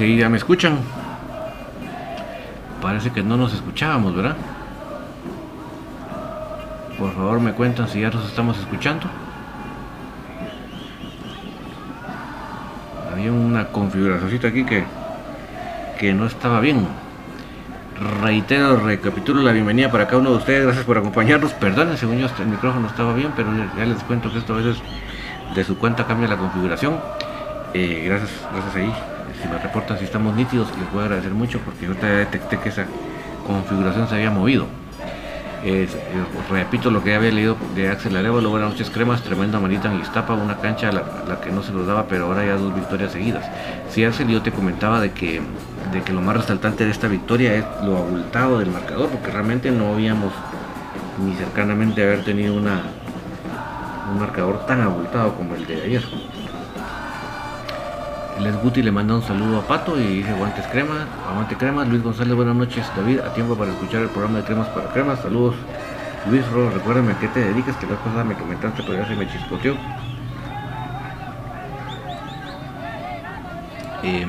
Si ya me escuchan. Parece que no nos escuchábamos, ¿verdad? Por favor me cuentan si ya nos estamos escuchando. Había una configuración aquí que, que no estaba bien. reitero, recapitulo la bienvenida para cada uno de ustedes. Gracias por acompañarnos. Perdonen, según yo el micrófono estaba bien, pero ya les cuento que esto a veces de su cuenta cambia la configuración. Eh, gracias, gracias ahí. Reportan si estamos nítidos, les voy a agradecer mucho porque ahorita detecté que esa configuración se había movido. Eh, repito lo que había leído de Axel Arevalo, buenas noches cremas, tremenda manita en Iztapa, una cancha a la, que no se nos daba, pero ahora ya dos victorias seguidas. Si Axel yo te comentaba de que, de que lo más resaltante de esta victoria es lo abultado del marcador, porque realmente no habíamos ni cercanamente haber tenido una, un marcador tan abultado como el de ayer. Les Guti le manda un saludo a Pato y dice guantes crema, aguante cremas. Luis González, buenas noches. David, a tiempo para escuchar el programa de cremas para cremas. Saludos. Luis Ro, recuérdame a qué te dedicas, que la cosa me comentaste, pero ya se me chispoteó. Eh,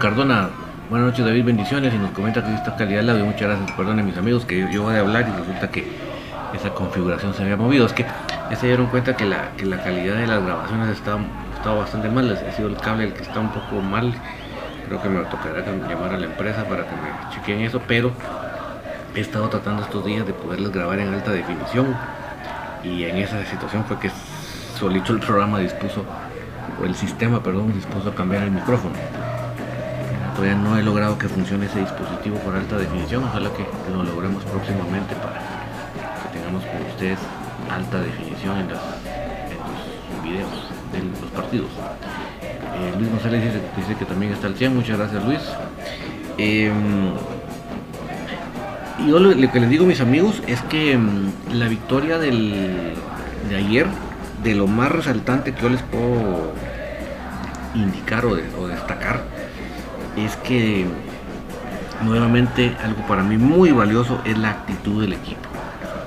Cardona, buenas noches David, bendiciones. Y nos comenta que esta calidad del audio. Muchas gracias, perdone mis amigos, que yo, voy a hablar y resulta que esa configuración se había movido. Es que ya se dieron cuenta que la, que la calidad de las grabaciones está bastante mal, ha sido el cable el que está un poco mal. Creo que me tocará llamar a la empresa para que me chequeen eso, pero he estado tratando estos días de poderles grabar en alta definición y en esa situación fue que solito el programa dispuso, o el sistema, perdón, dispuso a cambiar el micrófono. Todavía no he logrado que funcione ese dispositivo por alta definición, ojalá que lo logremos próximamente para que tengamos con ustedes alta definición en, las, en los videos los partidos. Eh, Luis González dice, que también está al 100, muchas gracias Luis. Y yo lo, que les digo mis amigos es que em, la victoria del, de ayer, de lo más resaltante que yo les puedo indicar o destacar, es que nuevamente algo para mí muy valioso es la actitud del equipo.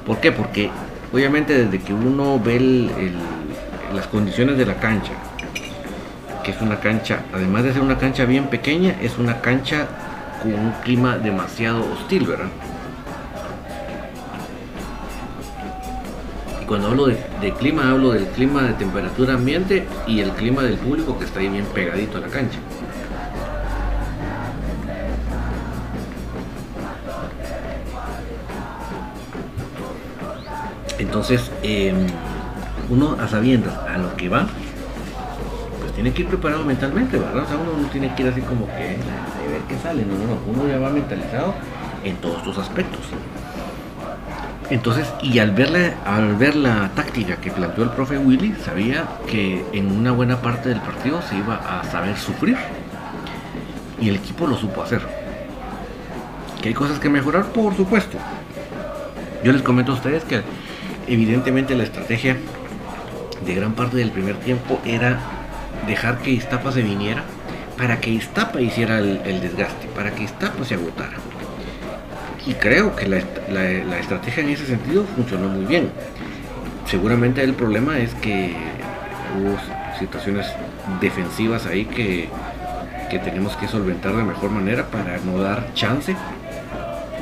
¿Por qué? Porque obviamente desde que uno ve el, las condiciones de la cancha, que es una cancha, además de ser una cancha bien pequeña, es una cancha con un clima demasiado hostil, ¿verdad? Y cuando hablo de, clima, hablo del clima de temperatura ambiente y el clima del público que está ahí bien pegadito a la cancha. Entonces, em, uno a sabiendas a lo que va, pues tiene que ir preparado mentalmente, ¿verdad? O sea, uno no tiene que ir así como que a ver qué sale, no, no, no, uno ya va mentalizado en todos estos aspectos. Entonces, y al ver, al ver la táctica que planteó el profe Willy, sabía que en una buena parte del partido se iba a saber sufrir. Y el equipo lo supo hacer. ¿Que hay cosas que mejorar? Por supuesto. Yo les comento a ustedes que evidentemente la estrategia de gran parte del primer tiempo era dejar que Iztapa se viniera para que Iztapa hiciera el, desgaste, para que Iztapa se agotara. Y creo que la, estrategia en ese sentido funcionó muy bien. Seguramente el problema es que hubo situaciones defensivas ahí que, tenemos que solventar de mejor manera para no dar chance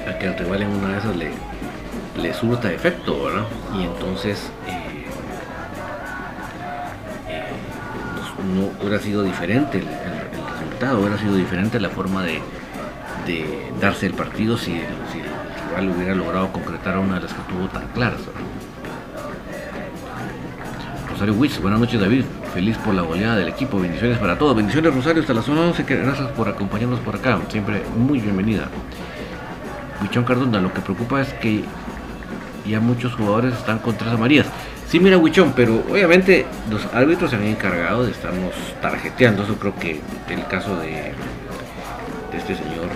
a que el rival en una de esas le, le surta efecto, ¿verdad? Y entonces eh, no hubiera sido diferente el, resultado, hubiera sido diferente la forma de, darse el partido si, el rival hubiera logrado concretar una de las que tuvo tan claras. Rosario Wiss, buenas noches David, feliz por la goleada del equipo, bendiciones para todos, bendiciones Rosario hasta la zona 11, gracias por acompañarnos por acá, siempre muy bienvenida. Huichón Cardona, lo que preocupa es que ya muchos jugadores están con tres amarillas. Sí, mira, Huichón, pero obviamente los árbitros se han encargado de estarnos tarjeteando. Eso creo que el caso de, este señor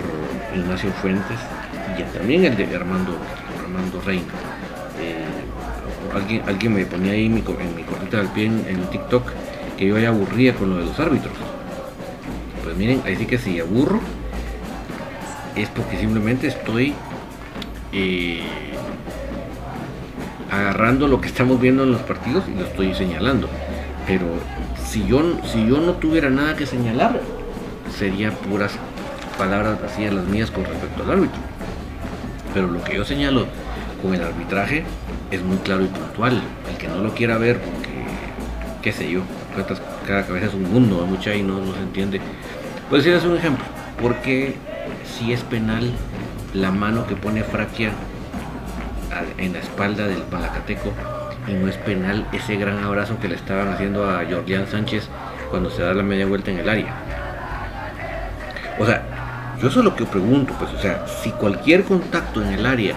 Ignacio Fuentes y también el de Armando, Armando Reina. Eh, alguien, alguien me ponía ahí en mi, en cortita del pie en, TikTok que yo ya aburría con lo de los árbitros. Pues miren, ahí sí que si aburro es porque simplemente estoy eh, agarrando lo que estamos viendo en los partidos y lo estoy señalando. Pero si yo, si yo no tuviera nada que señalar, serían puras palabras vacías las mías con respecto al árbitro. Pero lo que yo señalo con el arbitraje es muy claro y puntual. El que no lo quiera ver, porque, qué sé yo, cada cabeza es un mundo, mucha y no, no se entiende. Pues decir, es un ejemplo. Porque si es penal la mano que pone Fraquia en la espalda del Palacateco y no es penal ese gran abrazo que le estaban haciendo a Jordián Sánchez cuando se da la media vuelta en el área. O sea, yo eso es lo que pregunto, pues, o sea, si cualquier contacto en el área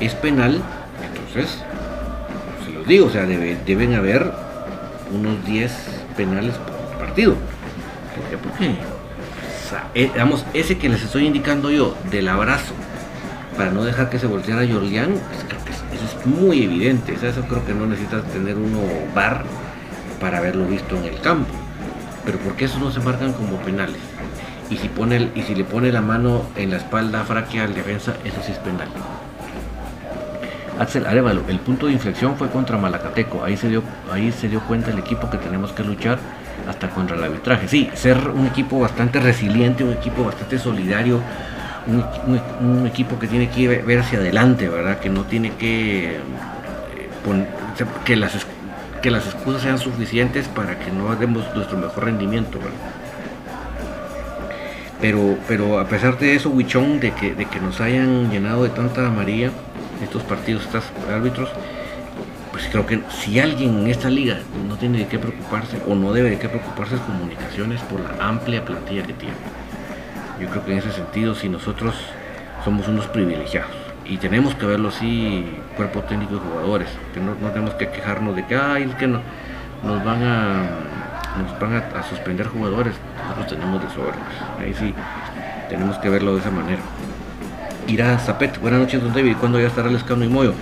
es penal, entonces, se los digo, o sea, deben haber unos 10 penales por partido. ¿Por qué? Porque, eh, digamos, ese que les estoy indicando yo, del abrazo, para no dejar que se volteara Jordián, pues, eso es muy evidente. eso creo que no necesitas tener uno bar para haberlo visto en el campo. Pero ¿por qué eso no se marcan como penales? y si, pone y si le pone la mano en la espalda fraquea al defensa, eso sí es penal. Axel Arevalo, el punto de inflexión fue contra Malacateco, ahí se dio, ahí se dio cuenta el equipo que tenemos que luchar hasta contra el arbitraje. Sí, ser un equipo bastante resiliente, un equipo bastante solidario, un, equipo que tiene que ver hacia adelante, ¿verdad? Que no tiene que eh, que las que las excusas sean suficientes para que no demos nuestro mejor rendimiento, ¿verdad? Pero, pero a pesar de eso, Huichón, de que, de que nos hayan llenado de tanta amarilla estos partidos, estos árbitros, pues creo que si alguien en esta liga no tiene de qué preocuparse o no debe de qué preocuparse es comunicaciones por la amplia plantilla que tiene. Yo creo que en ese sentido, si nosotros somos unos privilegiados y tenemos que verlo así, cuerpo técnico y jugadores, que no, tenemos que quejarnos de que, ay, es que no, nos van a nos van a, suspender jugadores, nosotros tenemos de sobra. Ahí sí, tenemos que verlo de esa manera. Irá Zapet, buenas noches, don David. ¿Cuándo ya estará el escano y Moyo?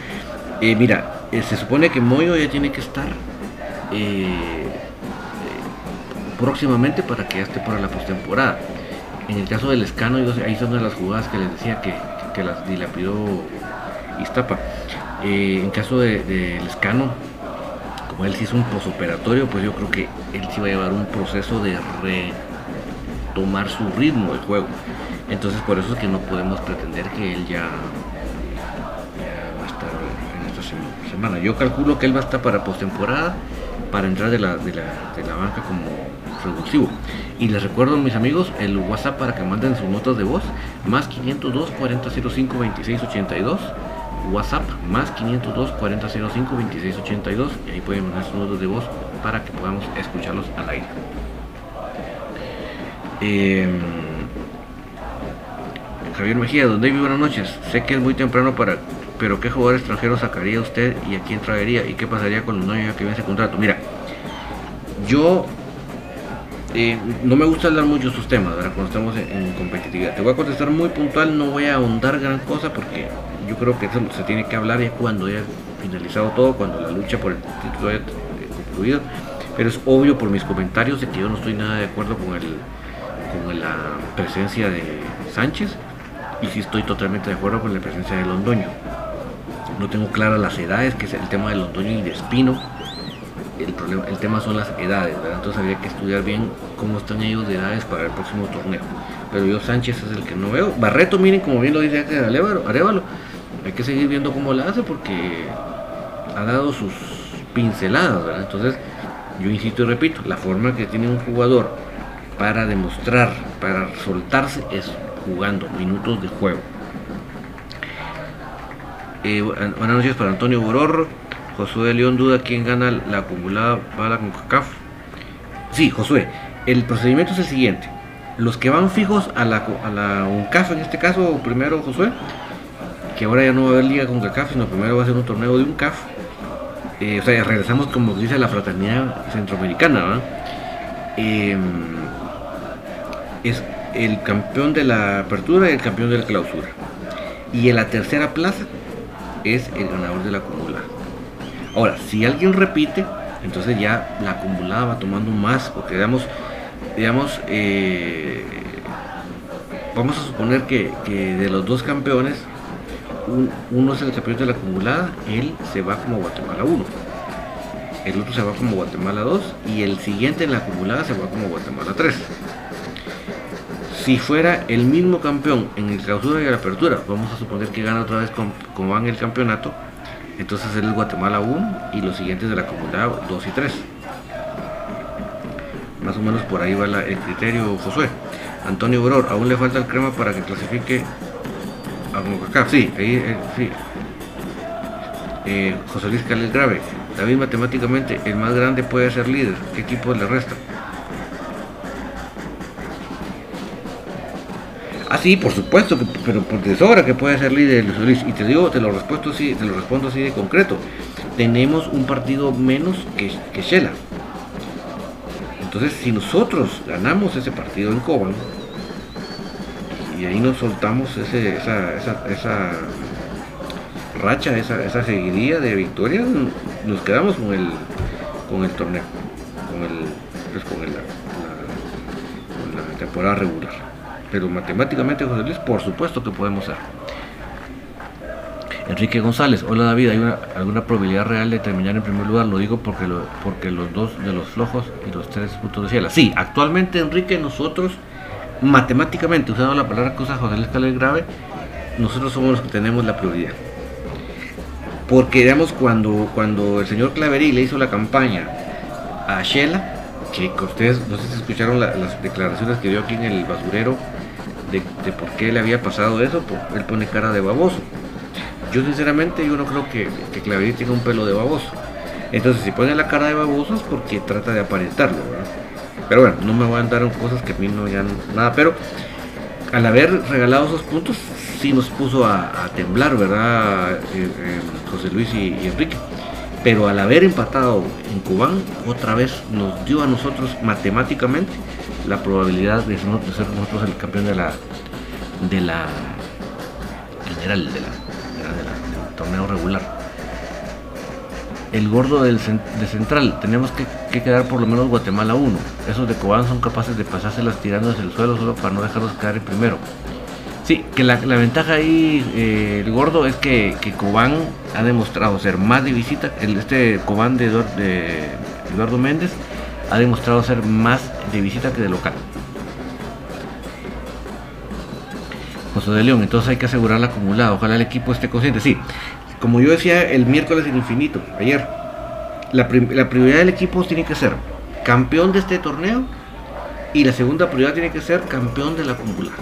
Eh, mira, eh, se supone que Moyo ya tiene que estar eh, próximamente para que ya esté para la postemporada. En el caso del escano, ahí son de las jugadas que les decía que, que, las dilapidó Iztapa. en caso del de, escano, él sí es un posoperatorio, pues yo creo que él sí va a llevar un proceso de retomar su ritmo de juego. Entonces por eso es que no podemos pretender que él ya, va a estar en esta semana. Yo calculo que él va a estar para postemporada, para entrar de la, de la, banca como revulsivo. Y les recuerdo mis amigos el WhatsApp para que manden sus notas de voz, más 502 4005 2682 WhatsApp más 502 4005 2682 y ahí pueden mandar sus notas de voz para que podamos escucharlos al aire. Em, Javier Mejía, donde David, buenas noches. Sé que es muy temprano para, pero ¿qué jugador extranjero sacaría usted y a quién traería? ¿Y qué pasaría con los nueve que vence contrato? Mira, yo eh, no me gusta hablar mucho de estos temas, Cuando estamos en, competitividad. Te voy a contestar muy puntual, no voy a ahondar gran cosa porque yo creo que eso se tiene que hablar ya cuando haya finalizado todo, cuando la lucha por el título haya concluido. Pero es obvio por mis comentarios de que yo no estoy nada de acuerdo con, el, con la presencia de Sánchez y sí estoy totalmente de acuerdo con la presencia de Londoño. No tengo claras las edades, que es el tema de Londoño y de Espino. El, problema, el tema son las edades, entonces habría que estudiar bien cómo están ellos de edades para el próximo torneo. Pero yo Sánchez es el que no veo. Barreto, miren como bien lo dice Arevalo, hay que seguir viendo cómo la hace porque ha dado sus pinceladas, ¿verdad? Entonces, yo insisto y repito, la forma que tiene un jugador para demostrar, para soltarse, es jugando minutos de juego. Eh, buenas noches para Antonio Boror. Josué León duda quién gana la acumulada bala con CACAF. Sí, Josué, el procedimiento es el siguiente. Los que van fijos a la, a la UNCAF, en este caso, primero Josué, que ahora ya no va a haber liga con CACAF, sino primero va a ser un torneo de un CAF. Eh, o sea, regresamos como dice la fraternidad centroamericana, em, es el campeón de la apertura y el campeón de la clausura. Y en la tercera plaza es el ganador de la acumulada. Ahora, si alguien repite, entonces ya la acumulada va tomando más, porque digamos, digamos, eh, vamos a suponer que, de los dos campeones, uno es el campeón de la acumulada, él se va como Guatemala 1. El otro se va como Guatemala 2 y el siguiente en la acumulada se va como Guatemala 3. Si fuera el mismo campeón en el clausura y la apertura, vamos a suponer que gana otra vez como van el campeonato, entonces es el Guatemala 1 y los siguientes de la acumulada 2 y 3. Más o menos por ahí va el criterio, Josué. Antonio Bror, aún le falta el crema para que clasifique a acá. Sí, ahí, eh, sí. Eh, José Luis Calés Grave. David matemáticamente, el más grande puede ser líder. ¿Qué equipo le resta? Sí, por supuesto, pero por de sobra que puede ser líder Luis. Y te digo, te lo respondo así, te lo respondo así de concreto. Tenemos un partido menos que, que Shela. Entonces, si nosotros ganamos ese partido en Coban, y ahí nos soltamos esa, esa, esa racha, esa, esa seguidilla de victorias, nos quedamos con el, con el torneo, con, el, pues la, con la temporada regular. Pero matemáticamente, José Luis, por supuesto que podemos ser. Enrique González, hola David, ¿hay alguna probabilidad real de terminar en primer lugar? Lo digo porque, porque los dos de los flojos y los tres puntos de cielo. Sí, actualmente Enrique, nosotros matemáticamente, usando la palabra usa José Luis Grave, nosotros somos los que tenemos la prioridad. Porque digamos cuando, cuando el señor Claverí le hizo la campaña a Shela, que ustedes no sé si escucharon las declaraciones que dio aquí en el basurero de, por qué le había pasado eso, pues él pone cara de baboso. Yo sinceramente yo no creo que, que Claverí tenga un pelo de baboso. Entonces si pone la cara de baboso es porque trata de aparentarlo. Pero bueno, no me voy a andar en cosas que a mí no ya nada. Pero al haber regalado esos puntos, sí nos puso a, temblar, ¿verdad? Eh, eh, José Luis y, Enrique. Pero al haber empatado en Cubán, otra vez nos dio a nosotros matemáticamente la probabilidad de ser nosotros el campeón de la de la general de la del torneo regular. El gordo del de central, tenemos que, quedar por lo menos Guatemala 1. Esos de Cobán son capaces de pasárselas tirando desde el suelo solo para no dejarlos caer en primero. Sí, que la, ventaja ahí, eh, el gordo, es que, que, Cobán ha demostrado ser más de visita. El, este Cobán de Eduardo Méndez ha demostrado ser más de visita que de local. José de León, entonces hay que asegurar la acumulada. Ojalá el equipo esté consciente. Sí, como yo decía el miércoles en Infinito, ayer, la, prioridad del equipo tiene que ser campeón de este torneo y la segunda prioridad tiene que ser campeón de la acumulada.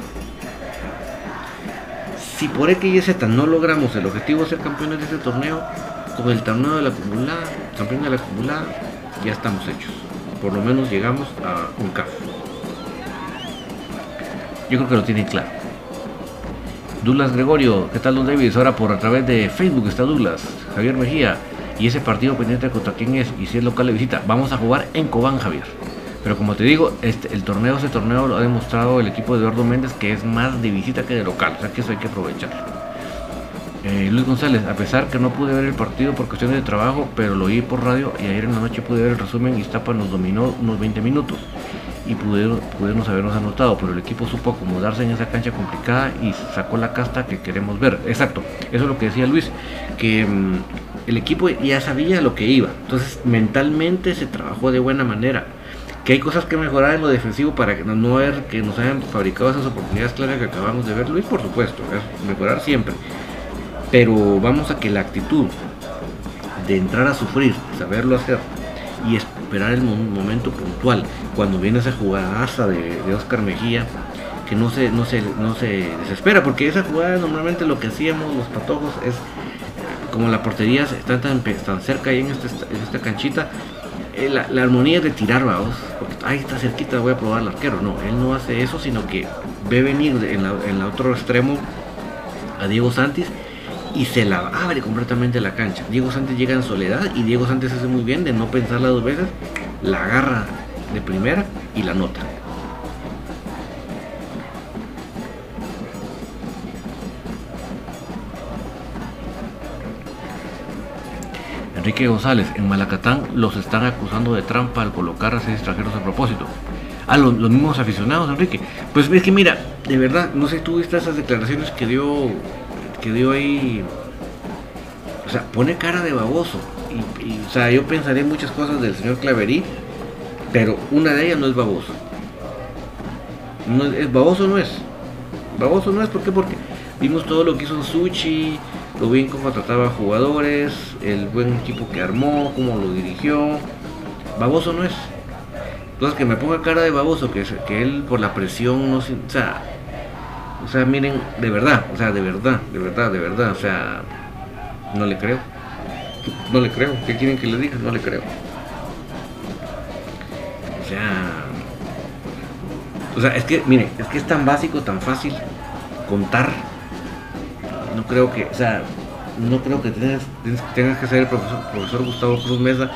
Si por X y Z no logramos el objetivo de ser campeones de este torneo, con el torneo de la acumulada, campeón de la acumulada, ya estamos hechos. Por lo menos llegamos a un CAF. Yo creo que lo tienen claro. Douglas Gregorio, ¿qué tal Don David? Ahora por a través de Facebook está Douglas, Javier Mejía. Y ese partido pendiente contra quién es y si es local de visita. Vamos a jugar en Cobán, Javier. Pero como te digo, este, el torneo, ese torneo lo ha demostrado el equipo de Eduardo Méndez que es más de visita que de local. O sea que eso hay que aprovecharlo. Eh, Luis González, a pesar que no pude ver el partido por cuestiones de trabajo, pero lo oí por radio y ayer en la noche pude ver el resumen y Iztapa nos dominó unos 20 minutos y pudieron, pudimos habernos anotado, pero el equipo supo acomodarse en esa cancha complicada y sacó la casta que queremos ver. Exacto, eso es lo que decía Luis, que mm, el equipo ya sabía lo que iba, entonces mentalmente se trabajó de buena manera. Que hay cosas que mejorar en lo defensivo para que no ver que nos hayan fabricado esas oportunidades claras que acabamos de ver, Luis, por supuesto, mejorar siempre. Pero vamos a que la actitud de entrar a sufrir, saberlo hacer y esperar el momento puntual cuando viene esa jugada de, de Oscar Mejía que no se, no, se, no se desespera porque esa jugada normalmente lo que hacíamos los patojos es como la portería está tan, tan cerca ahí en, este, en esta canchita eh, la, armonía es de tirar porque ahí está cerquita voy a probar al arquero no él no hace eso sino que ve venir en, la, en el otro extremo a Diego Santis y se la abre completamente la cancha. Diego Santos llega en soledad y Diego Santos hace muy bien de no pensarla dos veces, la agarra de primera y la nota. Enrique González, en Malacatán los están acusando de trampa al colocar a seis extranjeros a propósito. A los, mismos aficionados, Enrique. Pues es que mira, de verdad, no sé, tú viste esas declaraciones que dio que dio ahí, o sea, pone cara de baboso. Y, o sea, yo pensaré muchas cosas del señor Claverí, pero una de ellas no es baboso. No es, baboso no es. Baboso no es, ¿por qué? Porque vimos todo lo que hizo Suchi, lo bien cómo trataba a jugadores, el buen equipo que armó, cómo lo dirigió. Baboso no es. Entonces que me ponga cara de baboso, que, él por la presión no se... O sea, o sea, miren, de verdad, o sea, de verdad, de verdad, de verdad, o sea, no le creo. No le creo. ¿Qué quieren que le diga? No le creo. O sea... O sea, es que, miren, es que es tan básico, tan fácil contar. No creo que, o sea, no creo que tengas, tengas que ser el profesor, profesor Gustavo Cruz Mesa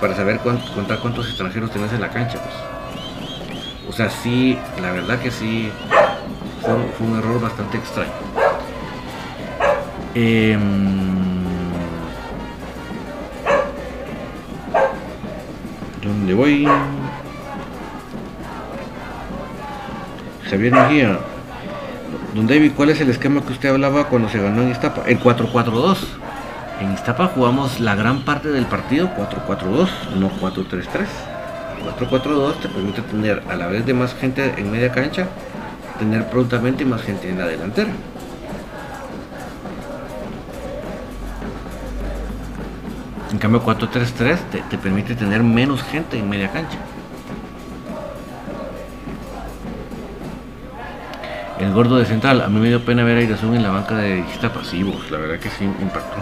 para saber contar cuántos extranjeros tenés en la cancha. Pues. O sea, sí, la verdad que sí, fue, un error bastante extraño. Eh, ¿Dónde voy? Javier Mejía. Don David, ¿cuál es el esquema que usted hablaba cuando se ganó en Iztapa? El 4-4-2. En Iztapa jugamos la gran parte del partido 4-4-2, no 4-3-3. 4-4-2 te permite tener a la vez de más gente en media cancha, tener prontamente más gente en la delantera. En cambio 4-3-3 te, te permite tener menos gente en media cancha. El gordo de central, a mí me dio pena ver a Irazú en la banca de Iztapa pasivos, la verdad que sí impactó.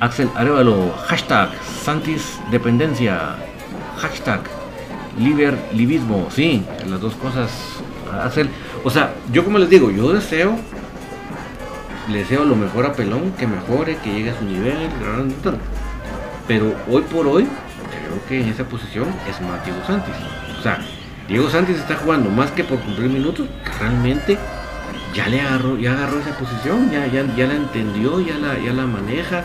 Axel Arevalo, hashtag Santis Dependencia, hashtag Liber Libismo, sí, las dos cosas. Axel, o sea, yo como les digo, yo deseo, le deseo lo mejor a Pelón, que mejore, que llegue a su nivel, pero hoy por hoy, creo que en esa posición es Mateo Santis. O sea, Diego Sánchez está jugando más que por cumplir minutos, realmente ya le agarró, ya agarró esa posición, ya, ya, ya la entendió, ya la, ya la maneja,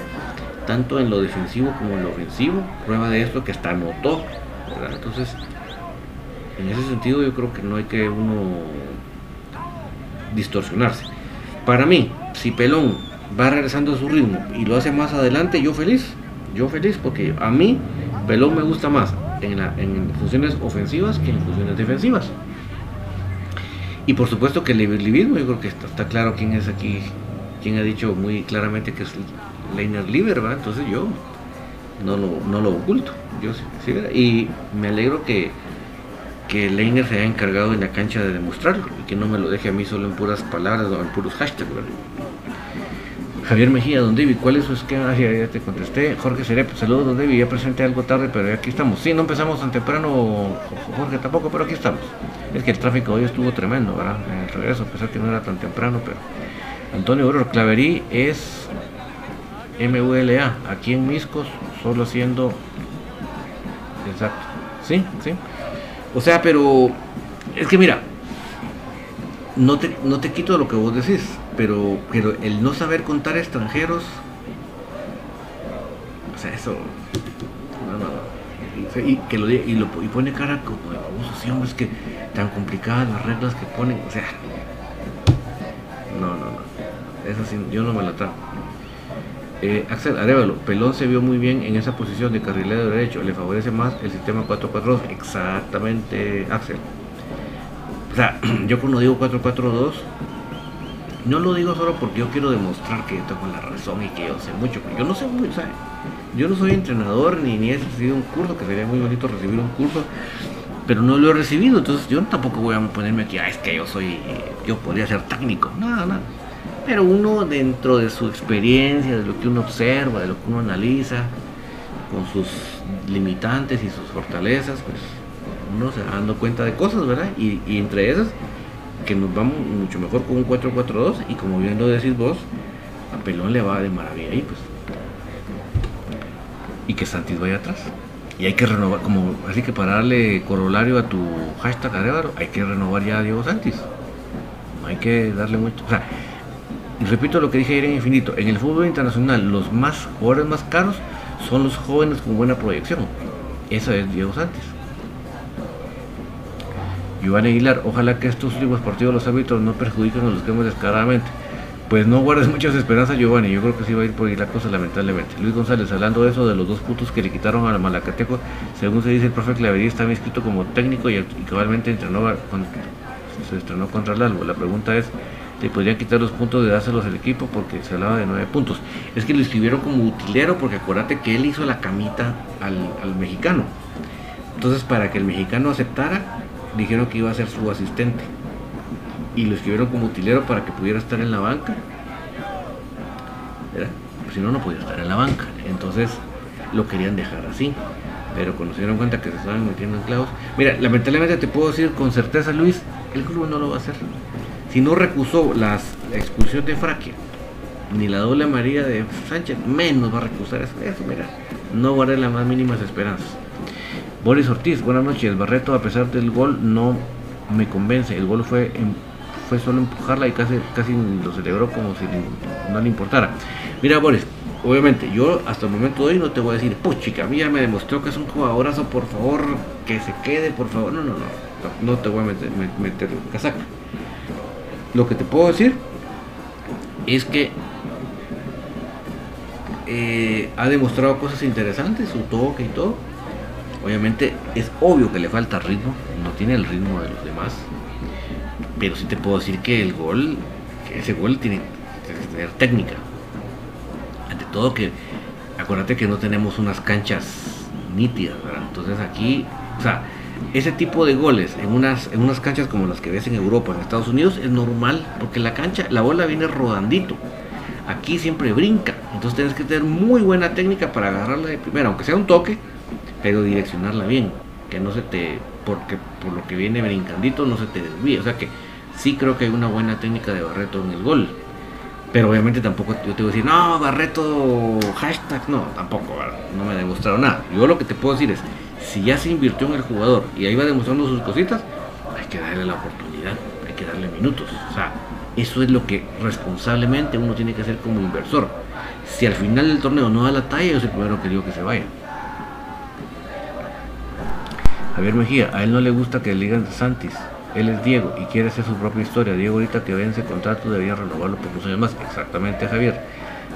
tanto en lo defensivo como en lo ofensivo. Prueba de esto que hasta anotó. Entonces, en ese sentido yo creo que no hay que uno distorsionarse. Para mí, si Pelón va regresando a su ritmo y lo hace más adelante, yo feliz. Yo feliz porque a mí Pelón me gusta más en, funciones ofensivas que en funciones defensivas. Y por supuesto que el liberalismo, yo creo que está, claro quién es aquí, quién ha dicho muy claramente que es Leiner Liber, Entonces yo no lo, no lo oculto. Yo y me alegro que, que Leiner se haya encargado en la cancha de demostrarlo y que no me lo deje a mí solo en puras palabras o en puros hashtags, Javier Mejía, don David, ¿cuál es su esquema? Ah, ya, te contesté. Jorge Serep, saludos, don David, ya presenté algo tarde, pero aquí estamos. Sí, no empezamos tan temprano, Jorge tampoco, pero aquí estamos. Es que el tráfico hoy estuvo tremendo, ¿verdad? En el regreso, a pesar que no era tan temprano, pero... Antonio Oro Claverí es MULA, aquí en Miscos, solo haciendo... Exacto. Sí, sí. O sea, pero... Es que mira, no te, no te quito lo que vos decís pero, pero el no saber contar extranjeros, o sea, eso, no, no, y, que lo, y, lo, y pone cara como de baboso, hombre, es que tan complicadas las reglas que ponen, o sea, no, no, no, eso sí, yo no me la trago. Eh, Axel Arevalo, Pelón se vio muy bien en esa posición de carrilero derecho, le favorece más el sistema 4-4-2, exactamente, Axel. O sea, yo cuando digo 4-4-2, no lo digo solo porque yo quiero demostrar que tengo la razón y que yo sé mucho. Yo no sé mucho, ¿sabes? Yo no soy entrenador ni, ni he recibido un curso, que sería muy bonito recibir un curso, pero no lo he recibido. Entonces yo tampoco voy a ponerme aquí, ah, es que yo soy, yo podría ser técnico. Nada, nada. Pero uno dentro de su experiencia, de lo que uno observa, de lo que uno analiza, con sus limitantes y sus fortalezas, pues uno se va dando cuenta de cosas, ¿verdad? y entre esas que nos vamos mucho mejor con un 4-4-2 y como bien lo decís vos, a Pelón le va de maravilla ahí pues. Y que Santis vaya atrás. Y hay que renovar, como así que para darle corolario a tu hashtag Arevaro, hay que renovar ya a Diego Santis. No hay que darle mucho. O sea, repito lo que dije ayer en Infinito, en el fútbol internacional los más jugadores más caros son los jóvenes con buena proyección. Eso es Diego Santis. Iván Aguilar, ojalá que estos últimos partidos los árbitros no perjudiquen a los que descaradamente. Pues no guardes muchas esperanzas, Giovanni. Yo creo que sí va a ir por ahí la cosa, lamentablemente. Luis González, hablando de eso, de los dos putos que le quitaron a Malacateco, según se dice, el profe Clavería estaba inscrito como técnico y, entrenó se estrenó contra el Albo. La pregunta es, ¿le podrían quitar los puntos de dárselos al equipo? Porque se hablaba de nueve puntos. Es que lo escribieron como utilero, porque acuérdate que él hizo la camita al, al mexicano. Entonces, para que el mexicano aceptara, dijeron que iba a ser su asistente. Y lo escribieron como utilero para que pudiera estar en la banca. si no, no podía estar en la banca. Entonces, lo querían dejar así. Pero cuando se dieron cuenta que se estaban metiendo en clavos. Mira, lamentablemente te puedo decir con certeza, Luis, el club no lo va a hacer. Si no recusó la expulsión de Fraquia, ni la doble María de Sánchez, menos va a recusar eso. Eso, mira, no guardé las más mínimas esperanzas. Boris Ortiz, buenas noches. Barreto, a pesar del gol, no me convence. El gol fue, fue solo empujarla y casi, casi lo celebró como si no le importara. Mira, Boris, obviamente yo hasta el momento de hoy no te voy a decir, puchica, a mí ya me demostró que es un jugadorazo, por favor, que se quede, por favor. No, no, no, no, te voy a meter, meter casaca. Lo que te puedo decir es que eh, ha demostrado cosas interesantes, su toque y todo. Obviamente es obvio que le falta ritmo, no tiene el ritmo de los demás. Pero sí te puedo decir que el gol, ese gol tiene que tener técnica. Ante todo que, acuérdate que no tenemos unas canchas nítidas, Entonces aquí, o sea, ese tipo de goles en unas, en unas canchas como las que ves en Europa, en Estados Unidos, es normal, porque la cancha, la bola viene rodandito. Aquí siempre brinca, entonces tienes que tener muy buena técnica para agarrarla de primera, aunque sea un toque, pero direccionarla bien, que no se te, porque por lo que viene brincandito no se te desvíe, o sea que sí creo que hay una buena técnica de Barreto en el gol, pero obviamente tampoco yo te voy a decir, no, Barreto, hashtag, no, tampoco, no me ha demostrado nada, yo lo que te puedo decir es, si ya se invirtió en el jugador y ahí va demostrando sus cositas, hay que darle la oportunidad, hay que darle minutos, o sea, eso es lo que responsablemente uno tiene que hacer como inversor. Si al final del torneo no da la talla, yo soy el primero que digo que se vaya. Javier Mejía, a él no le gusta que le digan Santis. Él es Diego y quiere hacer su propia historia. Diego ahorita que vence contrato debería renovarlo por dos años más. Exactamente, Javier.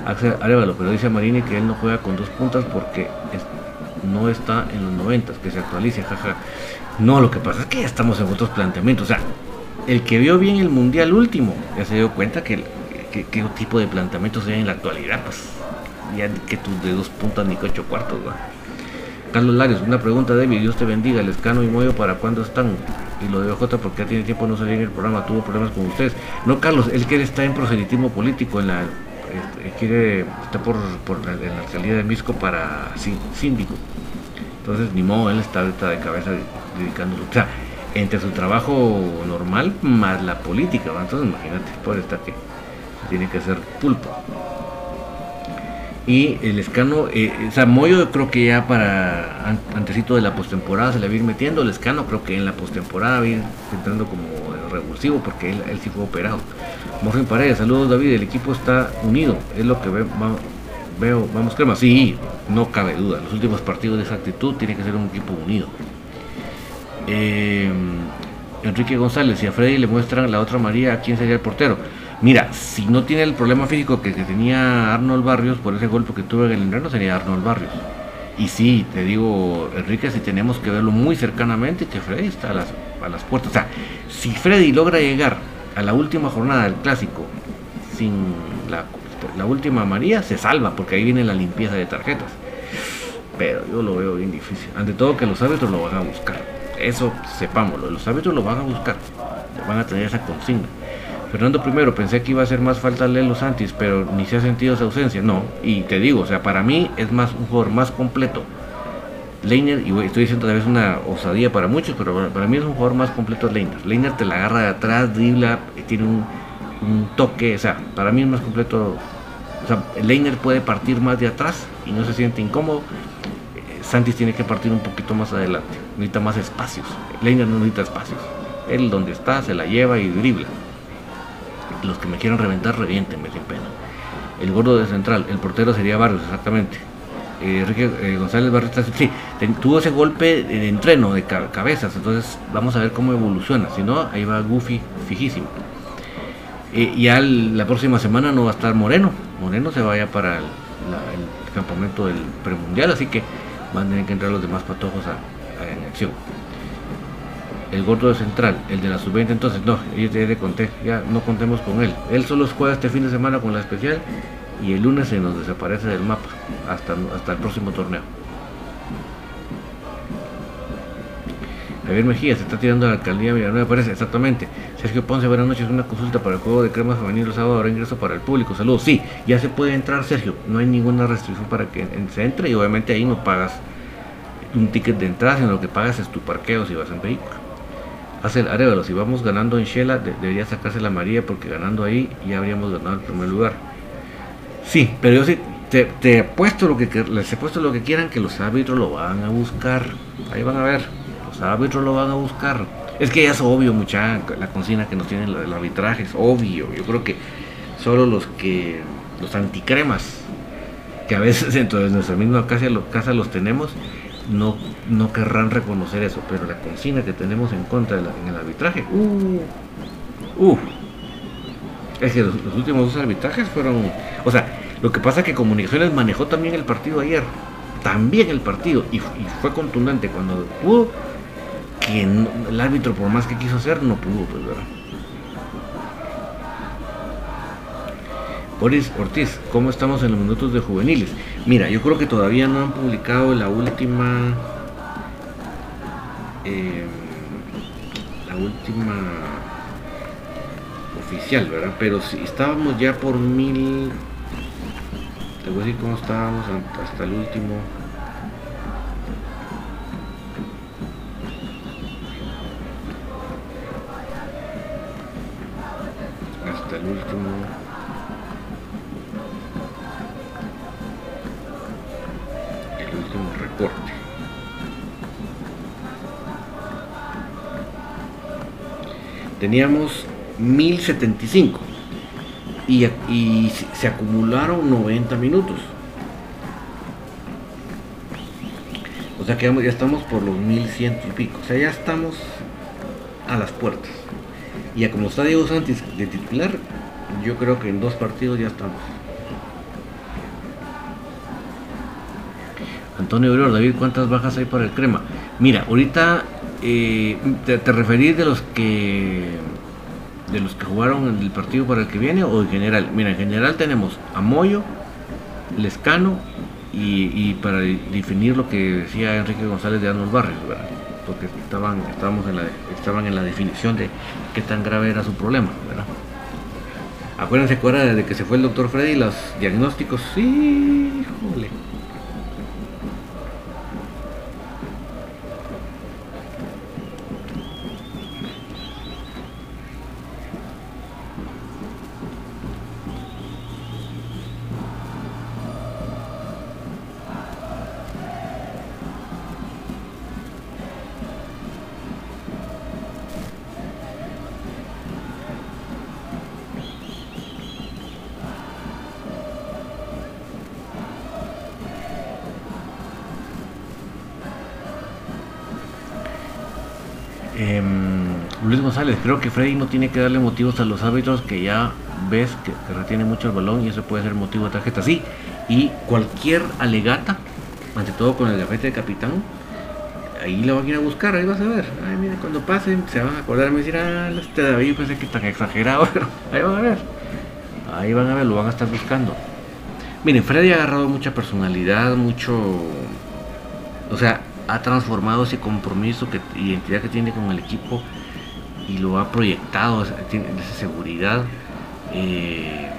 Axel Arevalo, pero dice Marini que él no juega con dos puntas porque no está en los noventas, que se actualice, jaja. No, lo que pasa es que ya estamos en otros planteamientos. O sea, el que vio bien el mundial último ya se dio cuenta que, qué tipo de planteamientos hay en la actualidad, pues ya que tus de dos puntas ni ocho cuartos, Carlos Larios, una pregunta, David, Dios te bendiga, el escano y Moyo, ¿para cuándo están? Y lo de OJ, porque ya tiene tiempo no salir en el programa, tuvo problemas con ustedes. No, Carlos, él quiere estar en proselitismo político, en la, este, quiere, está por, en la salida de Misco para síndico. Entonces, ni modo, él está ahorita de cabeza dedicándose. O sea, entre su trabajo normal más la política. Entonces imagínate, por estar que tiene que hacer pulpo. Y el escano, eh, o sea, Moyo creo que ya para antecito de la postemporada se le va a ir metiendo. El escano creo que en la postemporada va a ir entrando como revulsivo porque él, él sí fue operado. Morgen Paredes, saludos David, el equipo está unido, es lo que veo, vamos crema. Sí, no cabe duda, los últimos partidos de esa actitud tiene que ser un equipo unido. Eh, Enrique González y a Freddy le muestran la otra María, ¿quién sería el portero? Mira, si no tiene el problema físico que, tenía Arnold Barrios por ese golpe que tuvo en el invierno, sería Arnold Barrios. Y sí, te digo, Enrique, si tenemos que verlo muy cercanamente, que Freddy está a las, a las puertas. O sea, si Freddy logra llegar a la última jornada del clásico sin la, la última María, se salva, porque ahí viene la limpieza de tarjetas. Pero yo lo veo bien difícil. Ante todo que los árbitros lo van a buscar. Eso sepámoslo, los árbitros lo van a buscar, van a tener esa consigna. Fernando primero, pensé que iba a hacer más falta Lelo Santis, pero ni se ha sentido esa ausencia. No, y te digo, o sea, para mí es más un jugador más completo. Leiner, y estoy diciendo tal vez una osadía para muchos, pero para mí es un jugador más completo Leiner. Leiner te la agarra de atrás, dribla, tiene un, toque, o sea, para mí es más completo. O sea, Leiner puede partir más de atrás y no se siente incómodo. Santis tiene que partir un poquito más adelante, necesita más espacios. Leiner no necesita espacios. Él donde está se la lleva y dribla. Los que me quieran reventar, revientenme sin pena. El gordo de central, el portero sería Barrios, exactamente. Eh, Enrique eh, González Barrios, sí, tuvo ese golpe de entreno de cabezas, entonces vamos a ver cómo evoluciona. Si no, ahí va Goofy fijísimo. Eh, ya la próxima semana no va a estar Moreno. Moreno se vaya para el campamento del premundial, así que van a tener que entrar los demás patojos a, en acción. El gordo de central, el de la sub-20, entonces no, ya le conté, ya no contemos con él. Él solo juega este fin de semana con la especial y el lunes se nos desaparece del mapa hasta, hasta el próximo torneo. Javier Mejía se está tirando a la alcaldía Villanueva, parece, exactamente. Sergio Ponce, buenas noches, una consulta para el juego de crema femenino el sábado, ahora ingreso para el público. Saludos, sí, ya se puede entrar, Sergio, no hay ninguna restricción para que se entre y obviamente ahí no pagas un ticket de entrada, sino lo que pagas es tu parqueo si vas en vehículo. Hace el Arevalo, si vamos ganando en Shela, debería sacarse la María porque ganando ahí ya habríamos ganado el primer lugar. Sí, pero yo sí, te, te apuesto lo que les he puesto lo que quieran que los árbitros lo van a buscar. Ahí van a ver árbitros lo van a buscar. Es que ya es obvio, mucha la consigna que nos tienen el arbitraje, es obvio. Yo creo que solo los que, los anticremas, que a veces dentro de nuestra misma casa, casa los tenemos, no, no querrán reconocer eso. Pero la consigna que tenemos en contra de en el arbitraje, uh, uh, es que los, últimos dos arbitrajes fueron, o sea, lo que pasa es que Comunicaciones manejó también el partido ayer, también el partido, y, y fue contundente cuando pudo el árbitro por más que quiso hacer no pudo, pues verdad. Boris Ortiz, ¿cómo estamos en los minutos de juveniles? Mira, yo creo que todavía no han publicado la última. Eh, la última oficial, ¿verdad? Pero si estábamos ya por mil. Te voy a decir cómo estábamos hasta el último. Teníamos 1075 y, se acumularon 90 minutos. O sea que ya estamos por los 1100 y pico. O sea, ya estamos a las puertas. Y a como está Diego Santis de titular, yo creo que en dos partidos ya estamos. Antonio Urior, David, ¿cuántas bajas hay para el crema? Mira, ahorita eh, te, te, referís de los que de los que jugaron el partido para el que viene o en general. Mira, en general tenemos a Moyo, Lescano y, para definir lo que decía Enrique González de Arnold Barrios, porque estaban, estábamos en la, estaban en la definición de qué tan grave era su problema. ¿verdad? Acuérdense que desde que se fue el doctor Freddy, los diagnósticos, sí, jole. creo que Freddy no tiene que darle motivos a los árbitros que ya ves que, retiene mucho el balón y eso puede ser motivo de tarjeta. Sí, y cualquier alegata, ante todo con el gafete de capitán, ahí lo van a ir a buscar, ahí vas a ver. Ay, mire, cuando pasen se van a acordar me decir, ah, este David pensé que tan exagerado, pero ahí van a ver. Ahí van a ver, lo van a estar buscando. Miren, Freddy ha agarrado mucha personalidad, mucho. O sea, ha transformado ese compromiso que, identidad que tiene con el equipo y lo ha proyectado, tiene esa seguridad. Eh,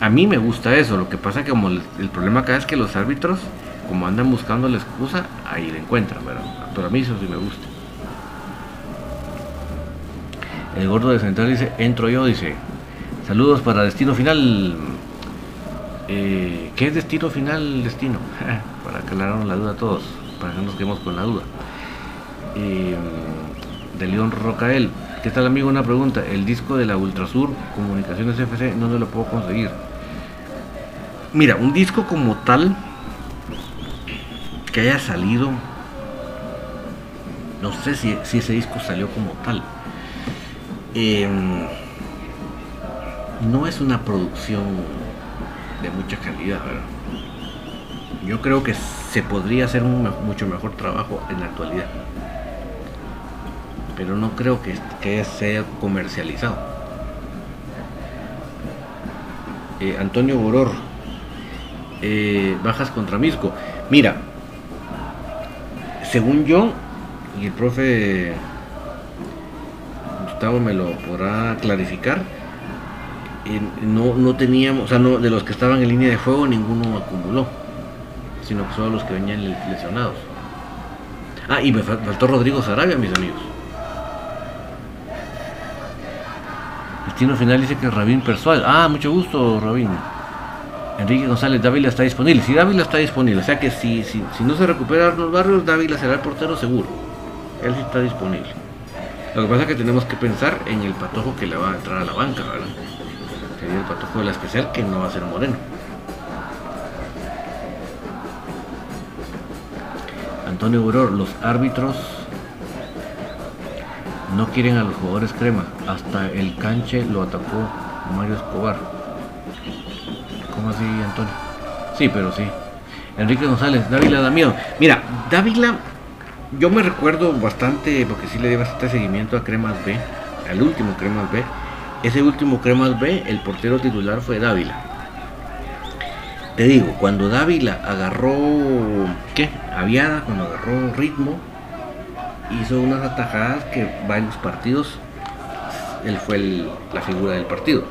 a mí me gusta eso, lo que pasa que como el, problema acá es que los árbitros, como andan buscando la excusa, ahí la encuentran, pero a mí eso sí me gusta. El gordo de Central dice, entro yo, dice, saludos para Destino Final. Eh, ¿Qué es Destino Final, Destino? para aclararnos la duda a todos, para que no nos quedemos con la duda. Eh, de León Rocael. ¿Qué tal amigo? Una pregunta. El disco de la Ultrasur Comunicaciones FC, ¿dónde lo puedo conseguir? Mira, un disco como tal que haya salido, no sé si, ese disco salió como tal. Em, no es una producción de mucha calidad, Yo creo que se podría hacer un mucho mejor trabajo en la actualidad pero no creo que, sea comercializado. Eh, Antonio Boror, eh, bajas contra Misco. Mira, según yo, y el profe Gustavo me lo podrá clarificar, no, no teníamos, o sea, no, de los que estaban en línea de fuego ninguno acumuló, sino que solo los que venían lesionados. Ah, y me faltó Rodrigo Sarabia, mis amigos. Destino final dice que Rabín Persual. Ah, mucho gusto, Rabín. Enrique González, Dávila está disponible. Si Dávila está disponible, o sea que si, si, si no se recupera Arnold Barrios, Dávila será el portero seguro. Él sí está disponible. Lo que pasa es que tenemos que pensar en el patojo que le va a entrar a la banca, ¿verdad? Sería el patojo de la especial que no va a ser Moreno. Antonio Buror, los árbitros no quieren a los jugadores crema. Hasta el canche lo atacó Mario Escobar. ¿Cómo así, Antonio? Sí, pero sí. Enrique González, Dávila da miedo. Mira, Dávila, yo me recuerdo bastante, porque sí le di bastante seguimiento a Cremas B, al último Cremas B. Ese último Cremas B, el portero titular fue Dávila. Te digo, cuando Dávila agarró, ¿qué? Aviada, cuando agarró ritmo, hizo unas atajadas que varios partidos, él fue la figura del partido.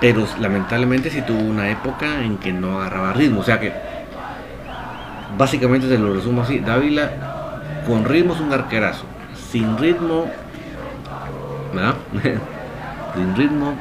Pero lamentablemente sí tuvo una época en que no agarraba ritmo. O sea que, básicamente se lo resumo así, Dávila con ritmo es un arquerazo. Sin ritmo, ¿verdad? Sin ritmo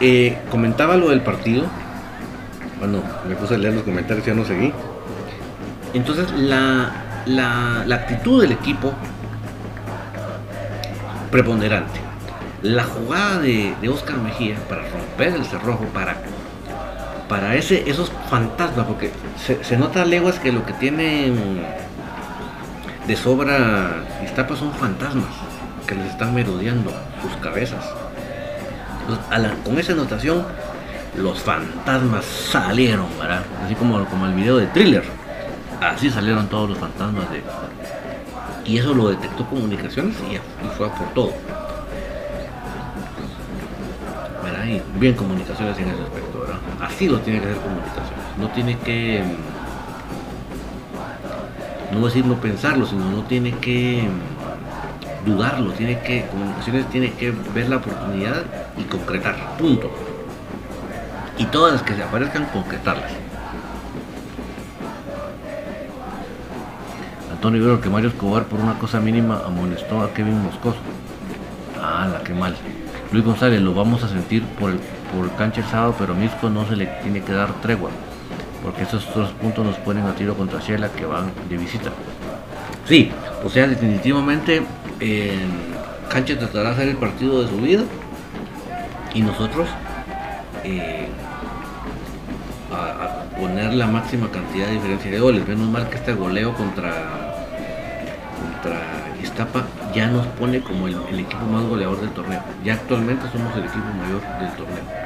Eh, comentaba lo del partido. Bueno, me puse a leer los comentarios y ya no seguí. Entonces, la, la, actitud del equipo preponderante. La jugada de, Oscar Mejía para romper el cerrojo, para, para ese, esos fantasmas, porque se, nota a leguas que lo que tienen de sobra Iztapa son fantasmas que les están merodeando sus cabezas con esa anotación, los fantasmas salieron, ¿verdad? Así como, como el video de thriller. Así salieron todos los fantasmas de. Y eso lo detectó comunicaciones y, fue por todo. ¿verdad? Y bien comunicaciones en ese aspecto, ¿verdad? Así lo tiene que hacer comunicaciones. No tiene que. No decir no pensarlo, sino no tiene que dudarlo, tiene que, comunicaciones tiene que ver la oportunidad y concretar, punto. Y todas las que se aparezcan, concretarlas. Antonio Ibero que Mario Escobar por una cosa mínima amonestó a Kevin Moscoso. Ah, la que mal. Luis González, lo vamos a sentir por el, por cancha el sábado, pero a Misco no se le tiene que dar tregua, porque esos dos puntos nos ponen a tiro contra Shela que van de visita. Sí, o sea, definitivamente en Cancha tratará de hacer el partido de su vida y nosotros eh, a, poner la máxima cantidad de diferencia de goles. Menos mal que este goleo contra, contra Iztapa ya nos pone como el, equipo más goleador del torneo. Ya actualmente somos el equipo mayor del torneo.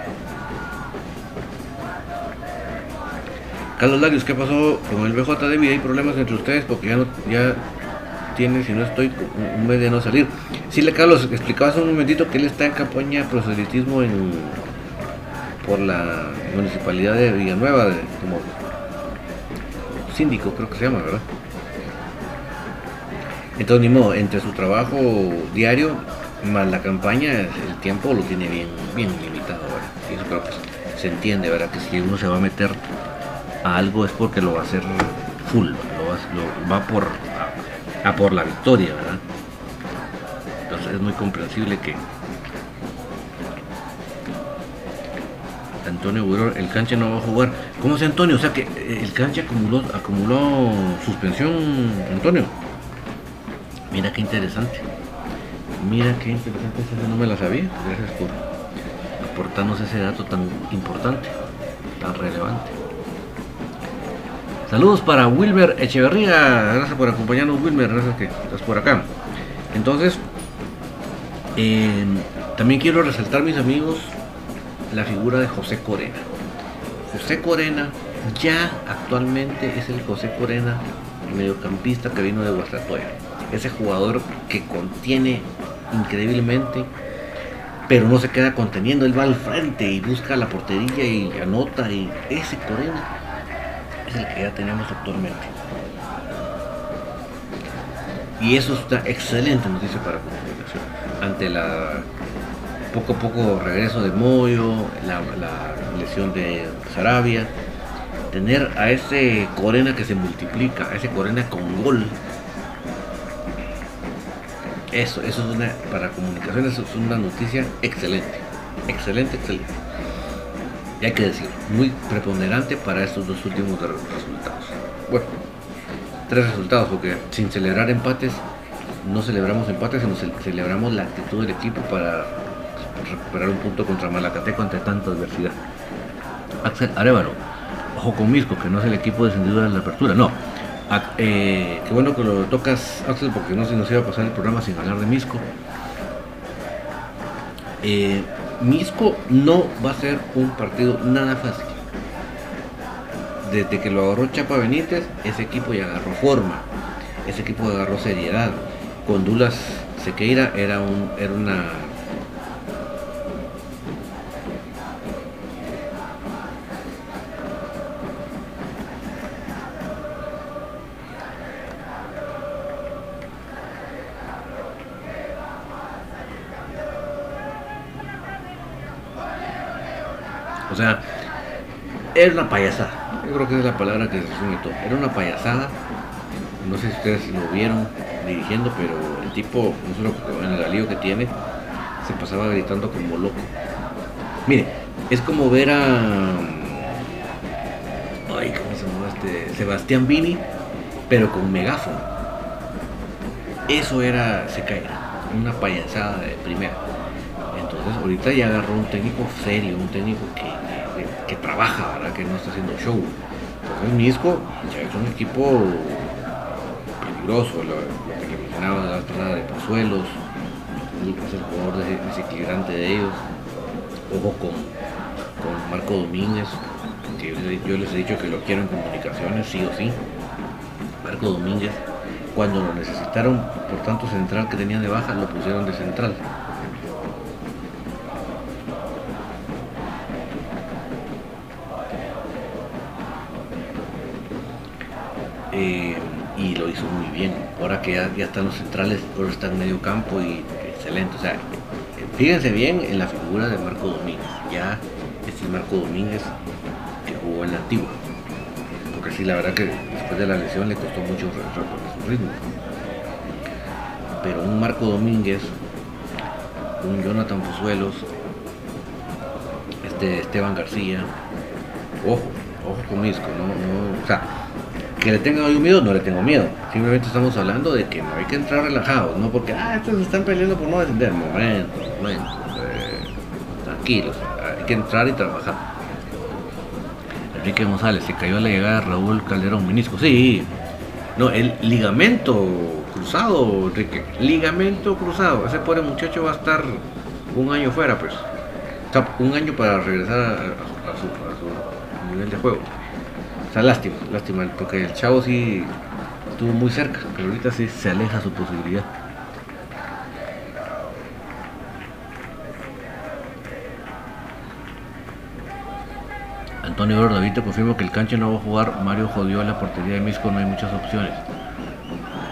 Carlos Larios, ¿qué pasó con el BJ de Hay problemas entre ustedes porque ya no, ya tiene, si no estoy, un mes de no salir. Sí, le Carlos, explicabas un momentito que él está en campaña de proselitismo en, por la municipalidad de Villanueva, de, como síndico, creo que se llama, ¿verdad? Entonces, ni modo, entre su trabajo diario más la campaña, el tiempo lo tiene bien, bien limitado, ¿verdad? Y eso creo que se entiende, ¿verdad? Que si uno se va a meter a algo es porque lo va a hacer full, lo va por a por la victoria, ¿verdad? Entonces es muy comprensible que Antonio el cancha no va a jugar. ¿Cómo se Antonio? O sea que eh, el cancha acumuló, acumuló suspensión, Antonio. Mira qué interesante. Mira qué interesante, esa no me la sabía. Gracias por aportarnos ese dato tan importante, tan relevante. Saludos para Wilmer Echeverría. Gracias por acompañarnos, Wilmer. Gracias que estás por acá. Entonces, eh, también quiero resaltar, mis amigos, la figura de José Corena. José Corena ya actualmente es el José Corena mediocampista que vino de Guastatoya. Ese jugador que contiene increíblemente, pero no se queda conteniendo. Él va al frente y busca la portería y anota. Y ese Corena el que ya tenemos actualmente. Y eso está excelente noticia para comunicación. Ante la poco a poco regreso de Moyo, la, lesión de Sarabia, tener a ese Corena que se multiplica, a ese Corena con gol. Eso, eso es una, para comunicaciones es una noticia excelente, excelente, excelente. Hay que decir, muy preponderante para estos dos últimos resultados. Bueno, tres resultados, porque sin celebrar empates, no celebramos empates, sino celebramos la actitud del equipo para recuperar un punto contra Malacateco ante tanta adversidad. Axel Arevalo, ojo con Misco, que no es el equipo descendido de la apertura, no. Eh, qué bueno que lo tocas, Axel, porque no se nos iba a pasar el programa sin hablar de Misco. Eh, Misco no va a ser un partido nada fácil. Desde que lo agarró Chapa Benítez, ese equipo ya agarró forma, ese equipo agarró seriedad. Con Dulas Sequeira era, un, era una era una payasada. Yo creo que es la palabra que resume todo. Era una payasada. No sé si ustedes lo vieron dirigiendo, pero el tipo, no solo en el galillo que tiene, se pasaba gritando como loco. Mire, es como ver a. Ay, ¿cómo se llama este? Sebastián Vini, pero con megáfono. Eso era se cae, una payasada de primera. Entonces, ahorita ya agarró un técnico serio, un técnico que que trabaja, ¿verdad? que no está haciendo show. Entonces Misco ya es un equipo peligroso, lo, que mencionaba la zona de Pozuelos, el jugador desequilibrante de ellos. Ojo con, con Marco Domínguez, que yo, les he dicho que lo quiero en comunicaciones, sí o sí. Marco Domínguez, cuando lo necesitaron por tanto central que tenían de baja, lo pusieron de central. Ahora que ya, están los centrales, ahora está en medio campo y excelente. O sea, fíjense bien en la figura de Marco Domínguez. Ya es Marco Domínguez que jugó en la antigua. Porque sí, la verdad que después de la lesión le costó mucho su ritmo. Pero un Marco Domínguez, un Jonathan Pozuelos, este Esteban García, ojo, ojo con Misco, no, no, o sea, que le tenga yo miedo, no le tengo miedo. Simplemente estamos hablando de que no hay que entrar relajados, no porque, ah, estos están peleando por no defender. Momento, momento. Eh, tranquilos, hay que entrar y trabajar. Enrique González, se cayó a la llegada de Raúl Calderón Minisco. Sí, no, el ligamento cruzado, Enrique. Ligamento cruzado. Ese pobre muchacho va a estar un año fuera, pues. un año para regresar a su nivel de juego sea, lástima, lástima, porque el chavo sí estuvo muy cerca, pero ahorita sí se aleja su posibilidad. Antonio David confirma que el canche no va a jugar. Mario jodió a la portería de Misco, no hay muchas opciones.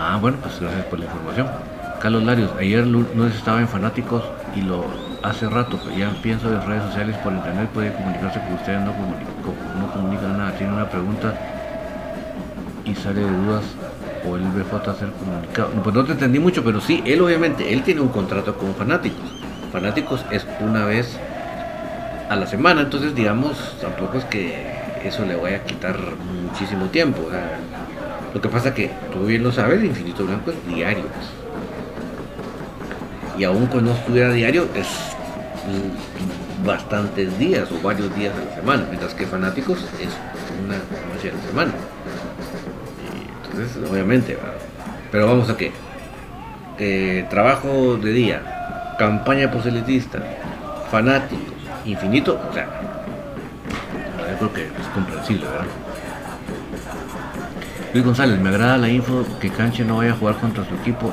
Ah, bueno, pues gracias por la información. Carlos Larios, ayer no estaba en Fanáticos y lo hace rato, ya pienso en redes sociales por internet, puede comunicarse con ustedes, no, tiene una pregunta y sale de dudas o él ve falta hacer comunicado. pues no te entendí mucho, pero sí, él obviamente, él tiene un contrato con Fanáticos. Fanáticos es una vez a la semana, entonces digamos, tampoco es que eso le vaya a quitar muchísimo tiempo. lo que pasa que tú bien lo sabes, Infinito Blanco es diario y aún cuando estuviera diario es bastantes días o varios días a la semana, mientras que fanáticos es semana. Entonces, obviamente, pero vamos a qué. Eh, trabajo de día, campaña proselitista, fanáticos, infinito, o sea, yo creo que es comprensible, ¿verdad? Luis González, me agrada la info que Canche no vaya a jugar contra su equipo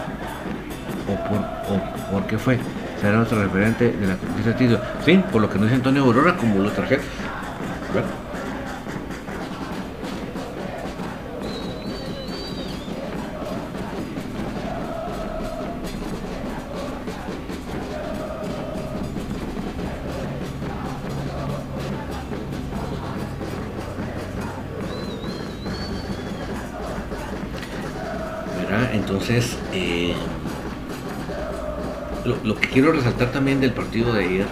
o por, o por qué fue. Será nuestro referente de la conquista de título. Sí, por lo que no dice Antonio Aurora, como lo traje. Entonces, quiero resaltar también del partido de ayer,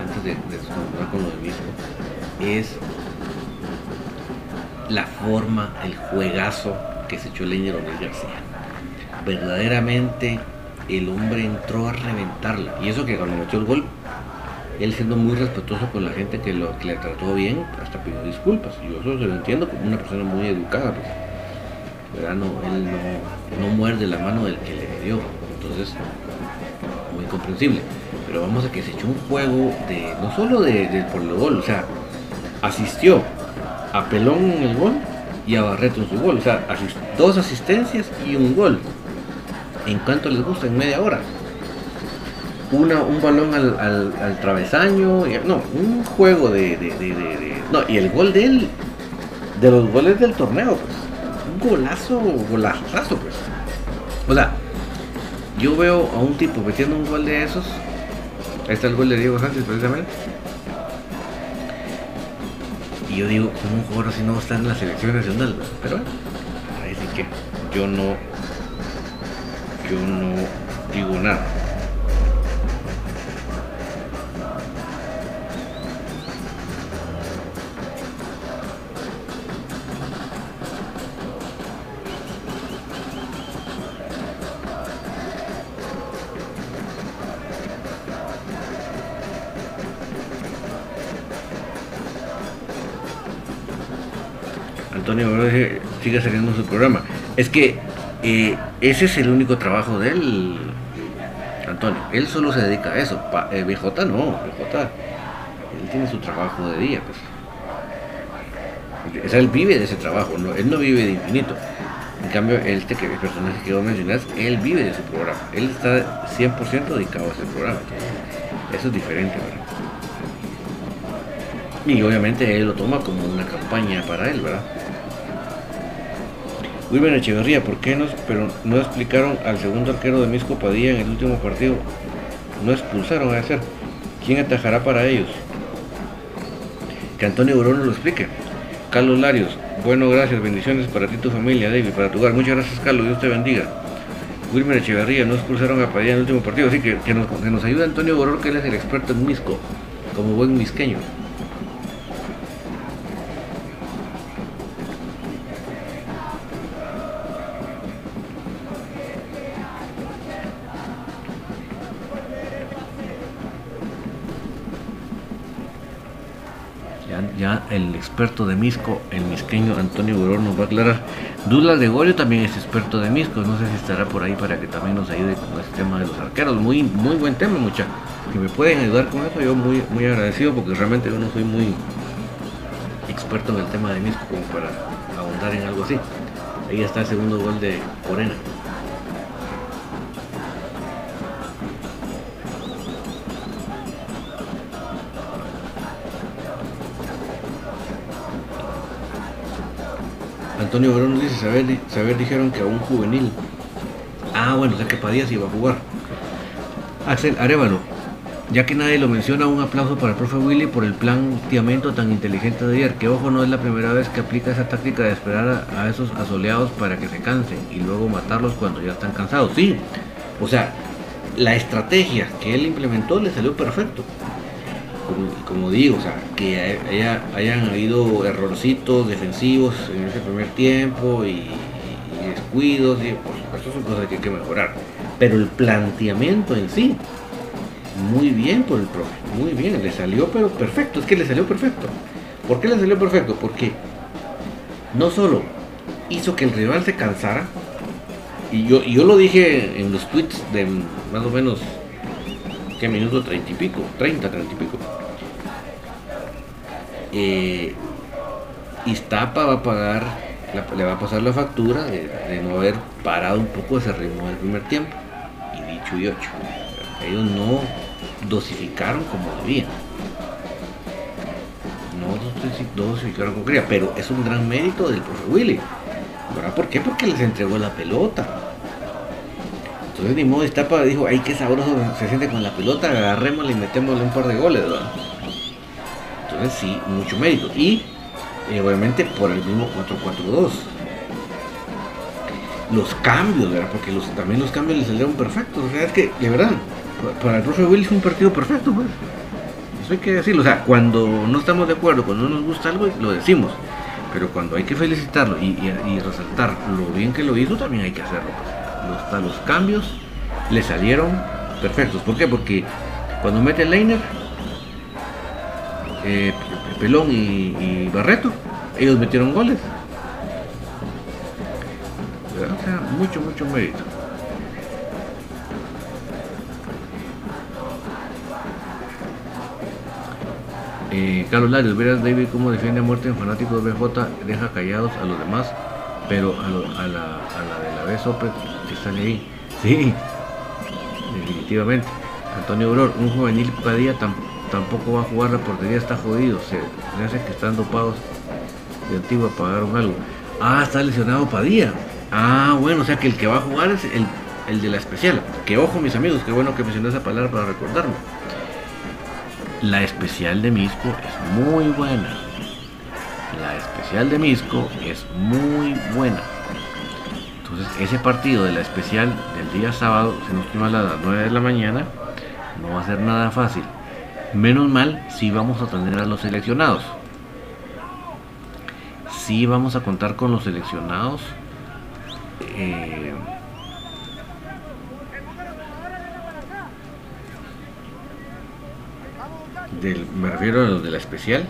antes de, de con lo del mismo, es la forma, el juegazo que se echó el Leñero García. Verdaderamente el hombre entró a reventarla. Y eso que cuando metió el gol, él siendo muy respetuoso con la gente que, lo, que le trató bien, hasta pidió disculpas. Yo eso se lo entiendo como una persona muy educada. Pues. No, él no, no muerde la mano del que le dio. Entonces, comprensible. Pero vamos a que se echó un juego de no solo de, por el gol, o sea, asistió a Pelón en el gol y a Barreto en su gol. O sea, dos asistencias y un gol. En cuanto les gusta, en media hora. Una, un balón al, al, travesaño, no, un juego de, No, y el gol de él, de los goles del torneo, pues golazo, golazo, pues. O sea, yo veo a un tipo metiendo un gol de esos. Ahí está el gol de Diego Sánchez precisamente. Y yo digo, como un jugador así no está en la selección nacional? Pero bueno, ahí sí que yo no, yo no digo nada. Sigue saliendo su programa. Es que eh, ese es el único trabajo de él, Antonio. Él solo se dedica a eso. Eh, BJ no, BJ. Él tiene su trabajo de día, pues. Él vive de ese trabajo, él no vive de infinito. En cambio, este que el personaje que vos mencionás, él vive de su programa. Él está 100% dedicado a ese programa. eso es diferente, ¿verdad? Y obviamente él lo toma como una campaña para él, ¿verdad? Wilmer Echeverría, ¿por qué no, pero no explicaron al segundo arquero de Misco Padilla en el último partido? No expulsaron a hacer. ¿Quién atajará para ellos? Que Antonio Bruno lo explique. Carlos Larios, bueno, gracias, bendiciones para ti, tu familia, David, para tu hogar. Muchas gracias, Carlos, Dios te bendiga. Wilmer Echeverría, no expulsaron a Padilla en el último partido, así que, que, nos, que nos ayuda Antonio Boror, que él es el experto en Misco, como buen misqueño. El experto de Misco, el misqueño Antonio Burón nos va a aclarar. Dula Gregorio también es experto de Misco, no sé si estará por ahí para que también nos ayude con este tema de los arqueros. Muy, muy buen tema, mucha. Que me pueden ayudar con eso, yo muy, muy agradecido porque realmente yo no soy muy experto en el tema de Misco como para ahondar en algo así. Ahí está el segundo gol de Corena. Antonio Verón dice, saber, dijeron que a un juvenil. Ah, bueno, o sea que Padilla iba a jugar. Axel Arevalo, ya que nadie lo menciona, un aplauso para el profe Willy por el planteamiento tan inteligente de ayer, que ojo no es la primera vez que aplica esa táctica de esperar a, a esos asoleados para que se cansen y luego matarlos cuando ya están cansados. Sí, o sea, la estrategia que él implementó le salió perfecto como, digo, o sea, que hayan habido errorcitos defensivos en ese primer tiempo y, descuidos, y por supuesto son cosas que hay que mejorar. Pero el planteamiento en sí, muy bien por el profe, muy bien, le salió pero perfecto, es que le salió perfecto. ¿Por qué le salió perfecto? Porque no solo hizo que el rival se cansara. Y yo, yo lo dije en los tweets de más o menos, ¿qué minuto? 30 y pico, 30, 30 y pico. Eh, Iztapa va a pagar, le va a pasar la factura de, no haber parado un poco ese ritmo del primer tiempo. Y dicho y ocho. Ellos no dosificaron como debían. No dosificaron como quería, pero es un gran mérito del profe Willy. ¿Por qué? Porque les entregó la pelota. Entonces ni modo Iztapa dijo, ay qué sabroso se siente con la pelota, agarrémosle y metémosle un par de goles, ¿verdad? Sí, mucho mérito. Y eh, obviamente por el mismo 4-4-2. Los cambios, ¿verdad? Porque los, también los cambios les salieron perfectos. O sea, es que, de verdad, para el profe Willy fue un partido perfecto, pues. Eso hay que decirlo. O sea, cuando no estamos de acuerdo, cuando no nos gusta algo, lo decimos. Pero cuando hay que felicitarlo y, resaltar lo bien que lo hizo, también hay que hacerlo. Pues. Los, los cambios le salieron perfectos. ¿Por qué? Porque cuando mete el Leiner, eh, Pelón y, Barreto, ellos metieron goles. O sea, mucho, mucho mérito. Eh, Carlos Larios, verás David cómo defiende a muerte en fanáticos BJ, deja callados a los demás, pero a, la, a la, de la B si están ahí. Sí, definitivamente. Antonio Auror, un juvenil Padilla tampoco tampoco va a jugar la portería, está jodido. Se me hace que están dopados de antiguo pagaron algo. Ah, está lesionado Padilla. Ah, bueno, o sea que el que va a jugar es el, de la especial. Que ojo, mis amigos, qué bueno que mencioné esa palabra para recordarme. La especial de Misco es muy buena. La especial de Misco es muy buena. Entonces, ese partido de la especial del día sábado, se nos toma a las 9 de la mañana, no va a ser nada fácil. Menos mal si vamos a tener a los seleccionados. Si vamos a contar con los seleccionados. Eh, del, me refiero a los de la especial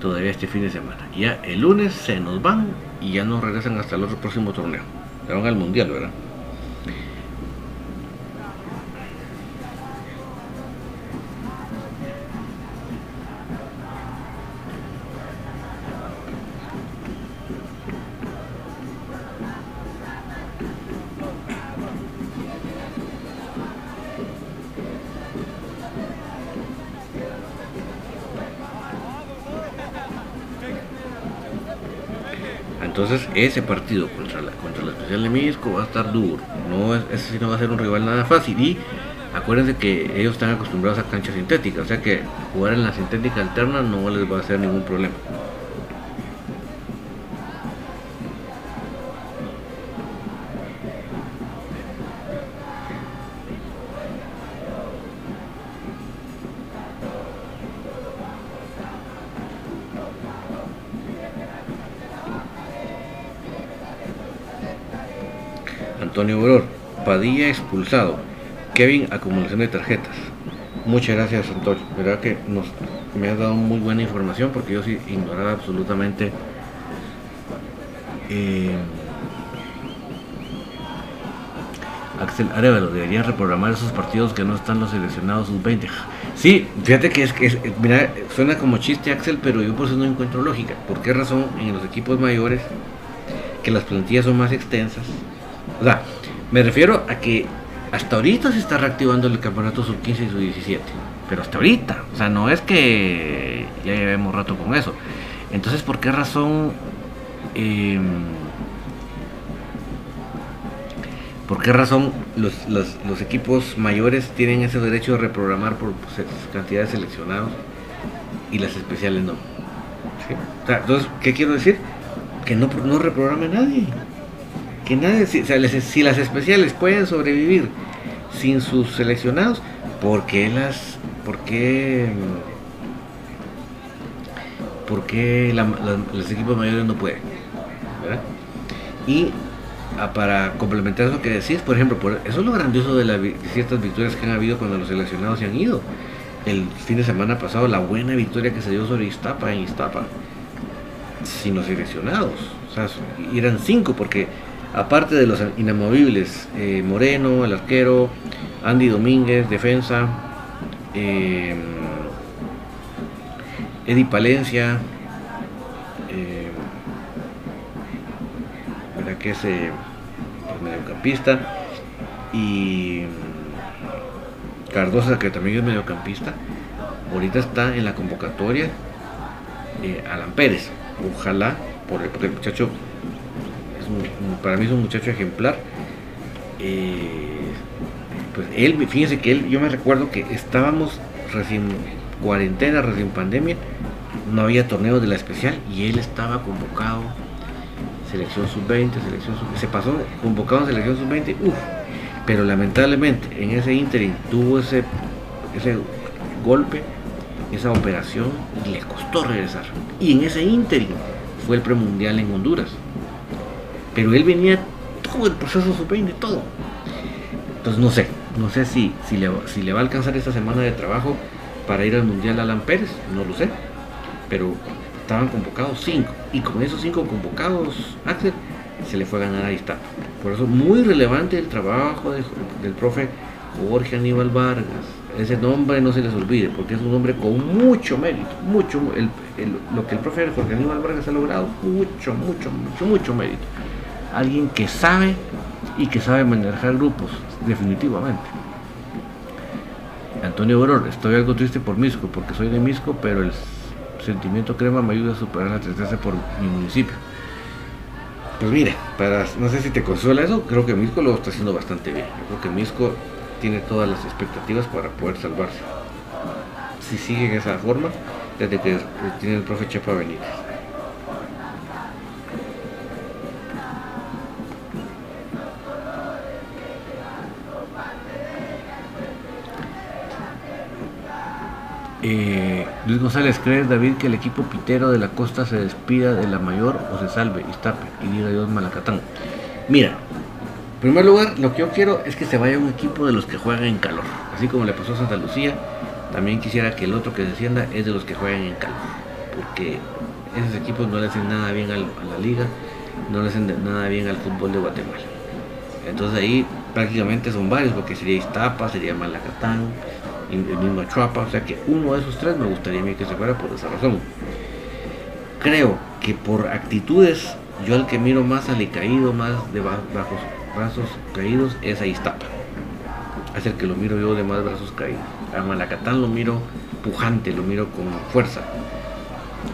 todavía este fin de semana. Ya el lunes se nos van y ya no regresan hasta el otro próximo torneo. Se van al mundial, ¿verdad? Ese partido contra la, contra la especial de Misco va a estar duro. No, ese sí no va a ser un rival nada fácil. Y acuérdense que ellos están acostumbrados a canchas sintéticas. O sea que jugar en la sintética alterna no les va a hacer ningún problema. Kevin acumulación de tarjetas. Muchas gracias Antonio, verdad que nos, me has dado muy buena información porque yo sí ignoraba absolutamente eh, Axel Arevalo, deberían reprogramar esos partidos que no están los seleccionados sub-20. Sí, fíjate que es que mira, suena como chiste Axel, pero yo por eso no encuentro lógica. ¿Por qué razón en los equipos mayores que las plantillas son más extensas? O sea, me refiero a que hasta ahorita se está reactivando el campeonato sub-15 y sub-17. Pero hasta ahorita. O sea, no es que ya llevemos rato con eso. Entonces, ¿por qué razón... Em, ¿Por qué razón los, equipos mayores tienen ese derecho de reprogramar por pues, cantidades seleccionados y las especiales no? entonces, ¿qué quiero decir? Que no, no reprograme nadie que nadie, si, las especiales pueden sobrevivir sin sus seleccionados, ¿por qué las, por qué, los equipos mayores no pueden? Y ah, para complementar eso que decís, por ejemplo, eso es lo grandioso de, de, ciertas victorias que han habido cuando los seleccionados se han ido. El fin de semana pasado, la buena victoria que se dio sobre Iztapa en Iztapa, sin los seleccionados y eran cinco porque aparte de los inamovibles, eh, Moreno, el arquero, Andy Domínguez, defensa, eh, Eddie Palencia, eh, que es eh, pues, mediocampista, y Cardosa, que también es mediocampista, ahorita está en la convocatoria Alan Pérez. Ojalá, porque el muchacho, para mí es un muchacho ejemplar. pues él, fíjense que él, yo me recuerdo que estábamos recién cuarentena, recién pandemia, no había torneo de la especial y él estaba convocado, selección sub-20, selección sub se pasó convocado en selección sub-20, uff, pero lamentablemente en ese interim tuvo ese, ese golpe, esa operación y le costó regresar. Y en ese interim fue el premundial en Honduras. Pero él venía todo el proceso sub-20, todo. Entonces no sé, no sé si, si, le, si le va a alcanzar esta semana de trabajo para ir al Mundial Alan Pérez, no lo sé. Pero estaban convocados cinco. Y con esos cinco convocados, Axel se le fue a ganar ahí está. Por eso muy relevante el trabajo del profe Jorge Aníbal Vargas. Ese nombre no se les olvide, porque es un hombre con mucho mérito, mucho, lo que el profe Jorge Aníbal Vargas ha logrado, mucho, mucho, mucho, mucho mérito. Alguien que sabe y que sabe manejar grupos, definitivamente. Antonio Boror, estoy algo triste por Misco, porque soy de Misco, pero el sentimiento crema me ayuda a superar la tristeza por mi municipio. Pues mire, para, no sé si te consuela eso, creo que Misco lo está haciendo bastante bien. Yo creo que Misco tiene todas las expectativas para poder salvarse. Si sigue en esa forma, desde que tiene el profe Chepa Benítez. Eh, Luis González, ¿crees David que el equipo pitero de la costa se despida de la mayor o se salve y tape y diga Dios Malacatán? Mira, en primer lugar, lo que yo quiero es que se vaya un equipo de los que juegan en calor. Así como le pasó a Santa Lucía, también quisiera que el otro que descienda es de los que juegan en calor. Porque esos equipos no le hacen nada bien a la liga, no le hacen nada bien al fútbol de Guatemala. Entonces ahí prácticamente son varios, porque sería Iztapa, sería Malacatán, el mismo Chuapa, o sea que uno de esos tres me gustaría a mí que se fuera por esa razón. Creo que por actitudes, yo el que miro más alicaído, más de bajos brazos caídos, es a Iztapa. Es el que lo miro yo de más brazos caídos. A Malacatán lo miro pujante, lo miro con fuerza.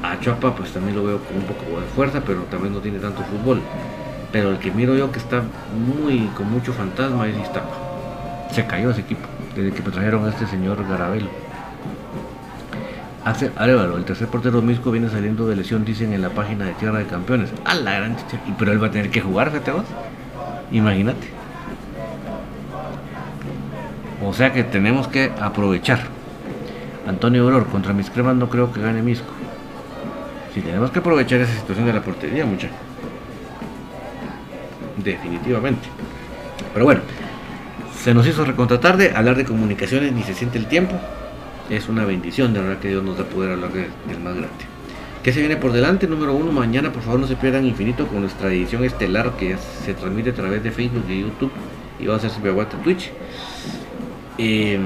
A Chuapa pues también lo veo con un poco de fuerza, pero también no tiene tanto fútbol. Pero el que miro yo que está muy con mucho fantasma es Iztapa. Se cayó ese equipo desde que trajeron a este señor Garabelo. Hace Arevalo, el tercer portero Misco viene saliendo de lesión, dicen en la página de Tierra de Campeones. A la gran chicha. Pero él va a tener que jugar, fíjate vos. Imagínate. O sea que tenemos que aprovechar. Antonio Auror, contra mis cremas no creo que gane Misco. Si tenemos que aprovechar esa situación de la portería, mucha. Definitivamente. Pero bueno, se nos hizo recontra tarde, hablar de comunicaciones ni se siente el tiempo. Es una bendición, de verdad que Dios nos da poder hablar del más grande. ¿Qué se viene por delante? Número uno, mañana por favor no se pierdan infinito con nuestra edición estelar que se transmite a través de Facebook y YouTube y va a ser aguanta Twitch. Em,